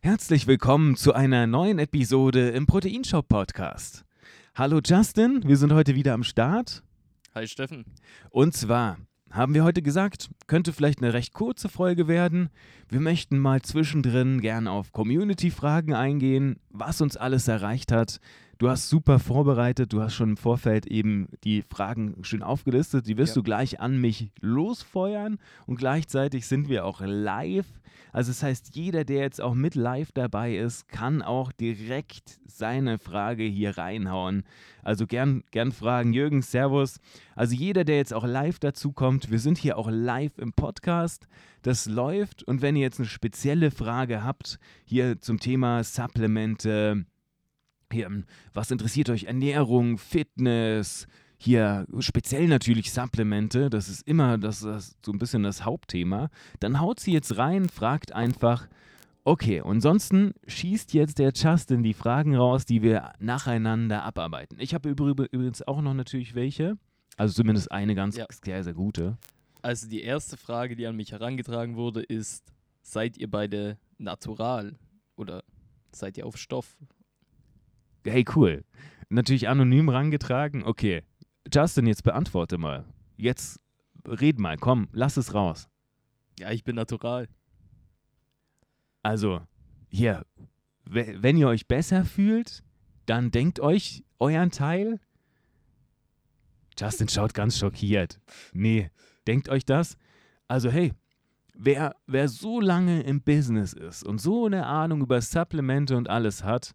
Herzlich willkommen zu einer neuen Episode im Proteinshop Podcast. Hallo Justin, wir sind heute wieder am Start. Hi Steffen. Und zwar haben wir heute gesagt, könnte vielleicht eine recht kurze Folge werden. Wir möchten mal zwischendrin gern auf Community-Fragen eingehen, was uns alles erreicht hat, Du hast super vorbereitet, du hast schon im Vorfeld eben die Fragen schön aufgelistet. Die wirst ja. du gleich an mich losfeuern und gleichzeitig sind wir auch live. Also das heißt, jeder, der jetzt auch mit live dabei ist, kann auch direkt seine Frage hier reinhauen. Also gern, gern fragen. Jürgen, Servus. Also jeder, der jetzt auch live dazu kommt, wir sind hier auch live im Podcast. Das läuft und wenn ihr jetzt eine spezielle Frage habt, hier zum Thema Supplemente, hier, ähm, was interessiert euch? Ernährung, Fitness, hier speziell natürlich Supplemente, das ist immer das, das so ein bisschen das Hauptthema. Dann haut sie jetzt rein, fragt einfach, okay, ansonsten schießt jetzt der Justin die Fragen raus, die wir nacheinander abarbeiten. Ich habe übrigens auch noch natürlich welche, also zumindest eine ganz ja. sehr, sehr gute. Also die erste Frage, die an mich herangetragen wurde, ist, seid ihr beide natural oder seid ihr auf Stoff? Hey, cool. Natürlich anonym rangetragen. Okay. Justin, jetzt beantworte mal. Jetzt red mal. Komm, lass es raus. Ja, ich bin natural. Also, hier, wenn ihr euch besser fühlt, dann denkt euch euren Teil. Justin schaut ganz schockiert. Nee, denkt euch das. Also, hey, wer, wer so lange im Business ist und so eine Ahnung über Supplemente und alles hat,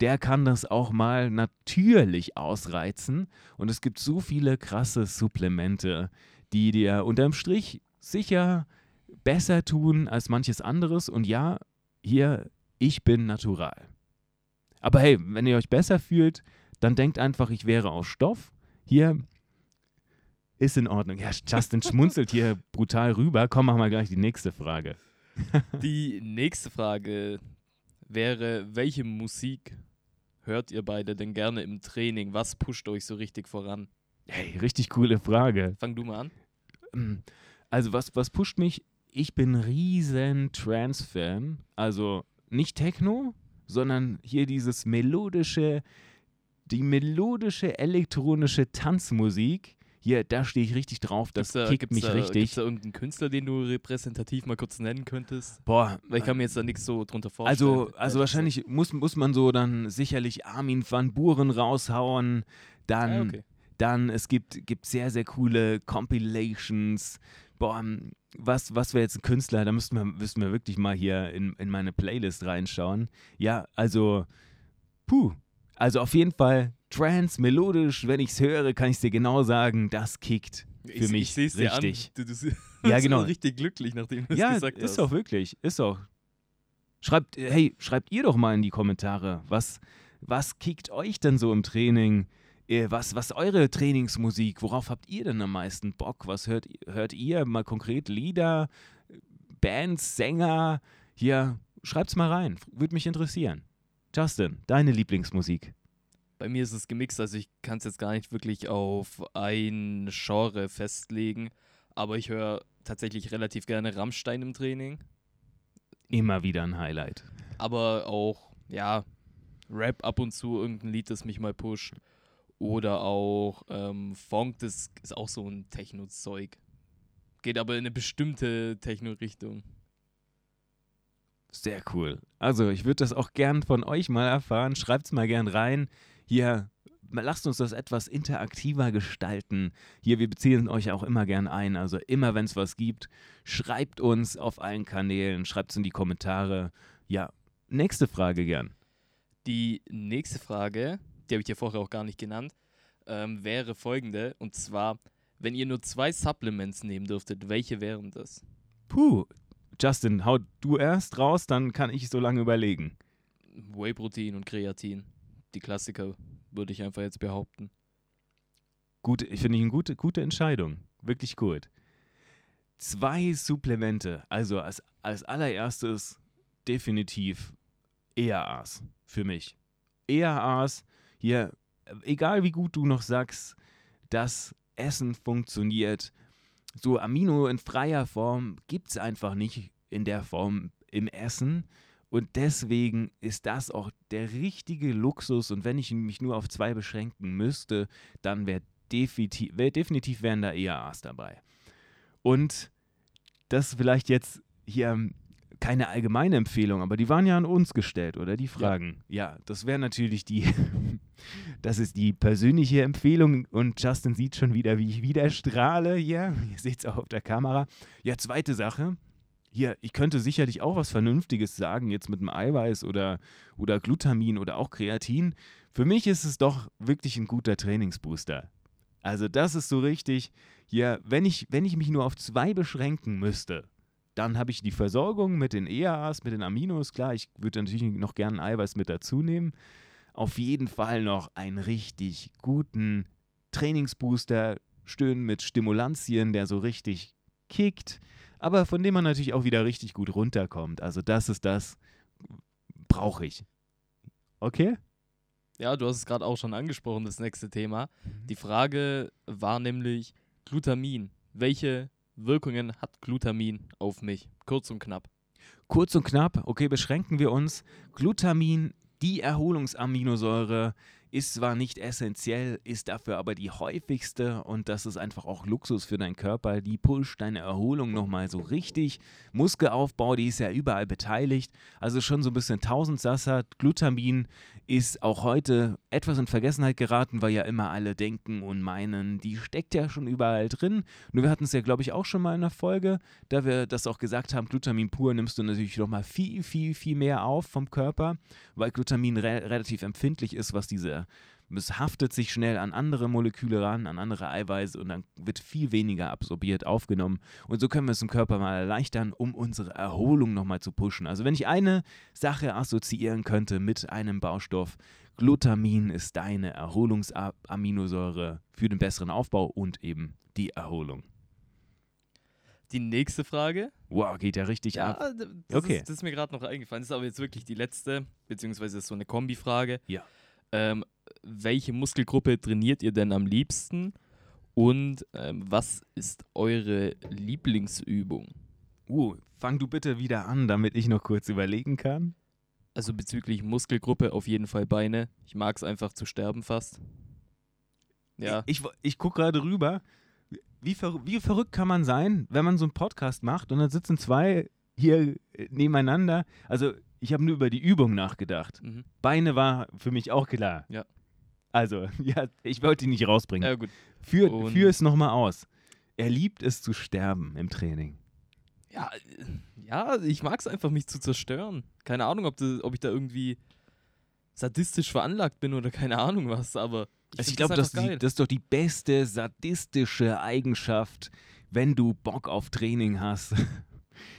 der kann das auch mal natürlich ausreizen. Und es gibt so viele krasse Supplemente, die dir unterm Strich sicher besser tun als manches anderes. Und ja, hier, ich bin natural. Aber hey, wenn ihr euch besser fühlt, dann denkt einfach, ich wäre aus Stoff. Hier ist in Ordnung. Ja, Justin schmunzelt hier brutal rüber. Komm, machen wir gleich die nächste Frage. die nächste Frage wäre, welche Musik hört ihr beide denn gerne im Training? Was pusht euch so richtig voran? Hey, richtig coole Frage. Fang du mal an. Ähm, also, was, was pusht mich? Ich bin riesen Trance-Fan. Also nicht Techno, sondern hier dieses melodische, die melodische elektronische Tanzmusik hier, da stehe ich richtig drauf, das da, kickt mich da, richtig. Gibt es da irgendeinen Künstler, den du repräsentativ mal kurz nennen könntest? Boah. Weil ich kann mir jetzt da nichts so drunter vorstellen. Also, also wahrscheinlich muss, muss man so dann sicherlich Armin van Buren raushauen, dann, ah, okay. dann es gibt, gibt sehr, sehr coole Compilations, boah, was, was wäre jetzt ein Künstler? Da müssten wir, müssten wir wirklich mal hier in, in meine Playlist reinschauen. Ja, also, puh. Also auf jeden Fall trans, melodisch, wenn ich es höre, kann ich dir genau sagen, das kickt für ich, mich ich richtig. Du, du, du ja, genau. richtig glücklich, nachdem du es ja, gesagt hast. Ja, ist doch wirklich, ist doch. Schreibt, hey, schreibt ihr doch mal in die Kommentare, was, was kickt euch denn so im Training? Äh, was, was eure Trainingsmusik? Worauf habt ihr denn am meisten Bock? Was hört, hört ihr mal konkret? Lieder, Bands, Sänger? Hier, schreibt's mal rein. Würde mich interessieren. Justin, deine Lieblingsmusik? Bei mir ist es gemixt, also ich kann es jetzt gar nicht wirklich auf ein Genre festlegen, aber ich höre tatsächlich relativ gerne Rammstein im Training. Immer wieder ein Highlight. Aber auch, ja, Rap ab und zu, irgendein Lied, das mich mal pusht. Oder auch ähm, Funk, das ist auch so ein Techno-Zeug. Geht aber in eine bestimmte Techno-Richtung. Sehr cool. Also, ich würde das auch gern von euch mal erfahren. Schreibt es mal gern rein hier lasst uns das etwas interaktiver gestalten. Hier, wir beziehen euch auch immer gern ein. Also immer, wenn es was gibt, schreibt uns auf allen Kanälen, schreibt es in die Kommentare. Ja, nächste Frage gern. Die nächste Frage, die habe ich ja vorher auch gar nicht genannt, ähm, wäre folgende. Und zwar, wenn ihr nur zwei Supplements nehmen dürftet, welche wären das? Puh, Justin, hau du erst raus, dann kann ich so lange überlegen. Whey-Protein und Kreatin die Klassiker, würde ich einfach jetzt behaupten. Gut, ich finde ich eine gute, gute Entscheidung. Wirklich gut. Zwei Supplemente. Also als, als allererstes definitiv ERAs für mich. ERAs, hier, egal wie gut du noch sagst, das Essen funktioniert. So Amino in freier Form gibt es einfach nicht in der Form im Essen. Und deswegen ist das auch der richtige Luxus. Und wenn ich mich nur auf zwei beschränken müsste, dann wäre definitiv, wär, definitiv wären da EAAs dabei. Und das vielleicht jetzt hier keine allgemeine Empfehlung, aber die waren ja an uns gestellt, oder die Fragen. Ja, ja das wäre natürlich die, das ist die persönliche Empfehlung und Justin sieht schon wieder, wie ich wieder strahle hier. Ihr seht es auch auf der Kamera. Ja, zweite Sache. Hier, ich könnte sicherlich auch was Vernünftiges sagen, jetzt mit dem Eiweiß oder, oder Glutamin oder auch Kreatin. Für mich ist es doch wirklich ein guter Trainingsbooster. Also das ist so richtig, hier, wenn ich, wenn ich mich nur auf zwei beschränken müsste, dann habe ich die Versorgung mit den EAAs, mit den Aminos. Klar, ich würde natürlich noch gerne Eiweiß mit dazu nehmen. Auf jeden Fall noch einen richtig guten Trainingsbooster, stöhnen mit Stimulantien, der so richtig kickt, aber von dem man natürlich auch wieder richtig gut runterkommt. Also das ist das, brauche ich. Okay? Ja, du hast es gerade auch schon angesprochen, das nächste Thema. Mhm. Die Frage war nämlich Glutamin. Welche Wirkungen hat Glutamin auf mich? Kurz und knapp. Kurz und knapp, okay, beschränken wir uns. Glutamin, die Erholungsaminosäure, ist zwar nicht essentiell, ist dafür aber die häufigste und das ist einfach auch Luxus für deinen Körper. Die pusht deine Erholung nochmal so richtig. Muskelaufbau, die ist ja überall beteiligt. Also schon so ein bisschen Tausendsasser. Glutamin ist auch heute etwas in Vergessenheit geraten, weil ja immer alle denken und meinen, die steckt ja schon überall drin. Nur wir hatten es ja, glaube ich, auch schon mal in der Folge, da wir das auch gesagt haben, Glutamin pur nimmst du natürlich nochmal viel, viel, viel mehr auf vom Körper, weil Glutamin re relativ empfindlich ist, was diese es haftet sich schnell an andere Moleküle ran, an andere Eiweiße und dann wird viel weniger absorbiert, aufgenommen. Und so können wir es im Körper mal erleichtern, um unsere Erholung nochmal zu pushen. Also wenn ich eine Sache assoziieren könnte mit einem Baustoff, Glutamin ist deine Erholungsaminosäure für den besseren Aufbau und eben die Erholung. Die nächste Frage. Wow, geht ja richtig ja, ab. Das okay. Ist, das ist mir gerade noch eingefallen. Das ist aber jetzt wirklich die letzte, beziehungsweise ist so eine Kombifrage. Ja. Ähm, welche Muskelgruppe trainiert ihr denn am liebsten? Und ähm, was ist eure Lieblingsübung? Uh, fang du bitte wieder an, damit ich noch kurz überlegen kann. Also bezüglich Muskelgruppe auf jeden Fall Beine. Ich mag es einfach zu sterben fast. Ja. Ich, ich, ich gucke gerade rüber. Wie, ver wie verrückt kann man sein, wenn man so einen Podcast macht und dann sitzen zwei hier nebeneinander? Also ich habe nur über die Übung nachgedacht. Mhm. Beine war für mich auch klar. Ja. Also, ja, ich wollte ihn nicht rausbringen. Ja, gut. Führ, führ es nochmal aus. Er liebt es zu sterben im Training. Ja, ja ich mag es einfach, mich zu zerstören. Keine Ahnung, ob, das, ob ich da irgendwie sadistisch veranlagt bin oder keine Ahnung was, aber ich, also ich glaube, das, das, ist doch die beste sadistische Eigenschaft, wenn du Bock auf Training hast.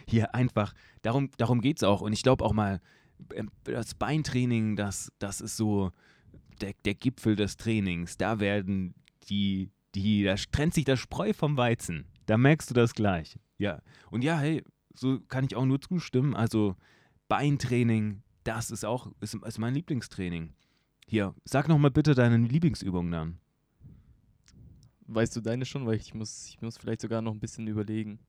Hier einfach darum, darum geht es auch. Und ich glaube auch mal, ähm, das Beintraining, das, das ist so der, der Gipfel des Trainings. Da werden die, die, da trennt sich das Spreu vom Weizen. Da merkst du das gleich. Ja. Und ja, hey, so kann ich auch nur zustimmen. Also Beintraining, das ist auch, ist, ist mein Lieblingstraining. Hier, sag nochmal bitte deine Lieblingsübung dann. Weißt du deine schon? Weil ich muss, ich muss vielleicht sogar noch ein bisschen überlegen.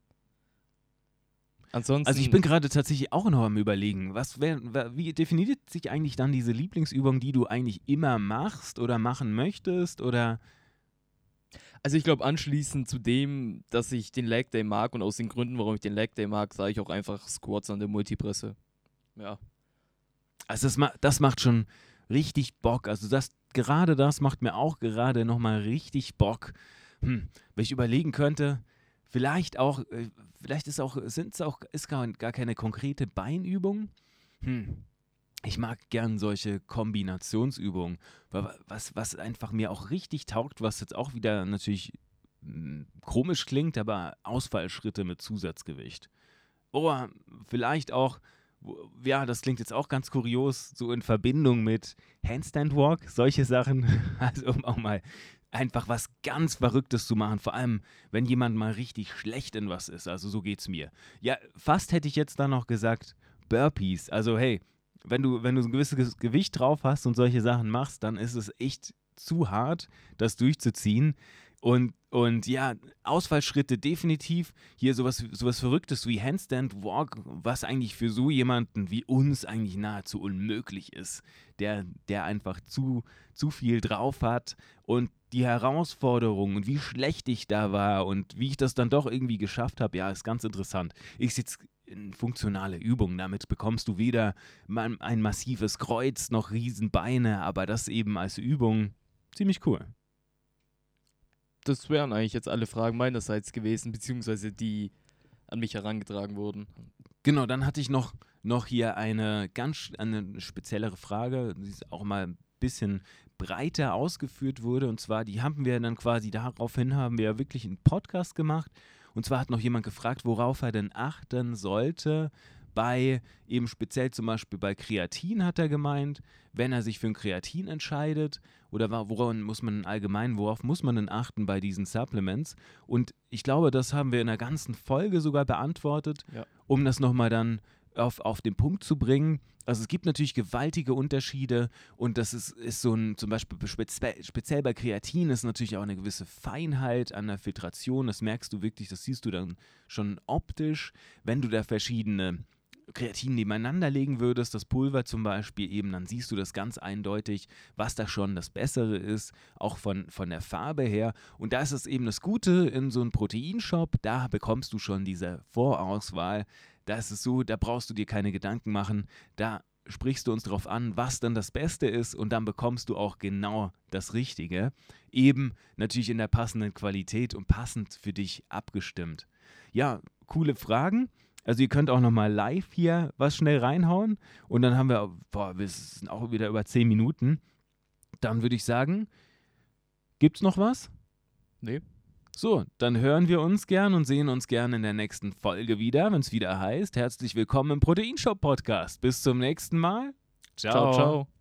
Ansonsten also ich bin gerade tatsächlich auch noch am überlegen, was wär, wie definiert sich eigentlich dann diese Lieblingsübung, die du eigentlich immer machst oder machen möchtest oder also ich glaube anschließend zu dem, dass ich den Leg Day mag und aus den Gründen, warum ich den Leg Day mag, sage ich auch einfach Squats an der Multipresse. Ja. Also das, ma das macht schon richtig Bock. Also das gerade das macht mir auch gerade nochmal richtig Bock. Hm, wenn ich überlegen könnte, vielleicht auch, äh, vielleicht ist auch, sind es auch, ist gar, gar keine konkrete Beinübung. Hm. Ich mag gern solche Kombinationsübungen, was, was einfach mir auch richtig taugt, was jetzt auch wieder natürlich hm, komisch klingt, aber Ausfallschritte mit Zusatzgewicht. Oder vielleicht auch, ja, das klingt jetzt auch ganz kurios, so in Verbindung mit Handstand Walk, solche Sachen. Also um auch mal einfach was ganz Verrücktes zu machen. Vor allem, wenn jemand mal richtig schlecht in was ist. Also so geht's mir. Ja, fast hätte ich jetzt dann noch gesagt Burpees. Also hey, wenn du, wenn du ein gewisses Gewicht drauf hast und solche Sachen machst, dann ist es echt zu hart, das durchzuziehen. Und, und ja, Ausfallschritte definitiv. Hier sowas, sowas Verrücktes wie Handstand Walk, was eigentlich für so jemanden wie uns eigentlich nahezu unmöglich ist, der, der einfach zu, zu viel drauf hat. Und die Herausforderung und wie schlecht ich da war und wie ich das dann doch irgendwie geschafft habe, ja, ist ganz interessant. Ich sitze in funktionale Übungen. Damit bekommst du weder ein massives Kreuz noch Riesenbeine, aber das eben als Übung ziemlich cool das wären eigentlich jetzt alle Fragen meinerseits gewesen, beziehungsweise die an mich herangetragen wurden. Genau, dann hatte ich noch, noch hier eine ganz eine speziellere Frage, die auch mal bisschen breiter ausgeführt wurde. Und zwar, die haben wir dann quasi daraufhin haben wir wirklich einen Podcast gemacht. Und zwar hat noch jemand gefragt, worauf er denn achten sollte, bei eben speziell zum Beispiel bei Kreatin hat er gemeint, wenn er sich für ein Kreatin entscheidet oder woran muss man allgemein, worauf muss man denn achten bei diesen Supplements? Und ich glaube, das haben wir in der ganzen Folge sogar beantwortet, ja. um das nochmal dann auf, auf den Punkt zu bringen. Also es gibt natürlich gewaltige Unterschiede und das ist, ist so ein, zum Beispiel speziell, speziell bei Kreatin ist natürlich auch eine gewisse Feinheit an der Filtration. Das merkst du wirklich, das siehst du dann schon optisch, wenn du da verschiedene Kreatin nebeneinander legen würdest, das Pulver zum Beispiel eben, dann siehst du das ganz eindeutig, was da schon das Bessere ist, auch von, von der Farbe her. Und da ist es eben das Gute in so einem Proteinshop, da bekommst du schon diese Vorauswahl. Da ist es so, da brauchst du dir keine Gedanken machen, da sprichst du uns darauf an, was dann das Beste ist und dann bekommst du auch genau das Richtige. Eben natürlich in der passenden Qualität und passend für dich abgestimmt. Ja, coole Fragen. Also ihr könnt auch nochmal live hier was schnell reinhauen und dann haben wir, boah, wir sind auch wieder über 10 Minuten. Dann würde ich sagen, gibt's noch was? Nee. So, dann hören wir uns gern und sehen uns gern in der nächsten Folge wieder, wenn es wieder heißt, herzlich willkommen im Proteinshop Podcast. Bis zum nächsten Mal. Ciao, ciao. ciao.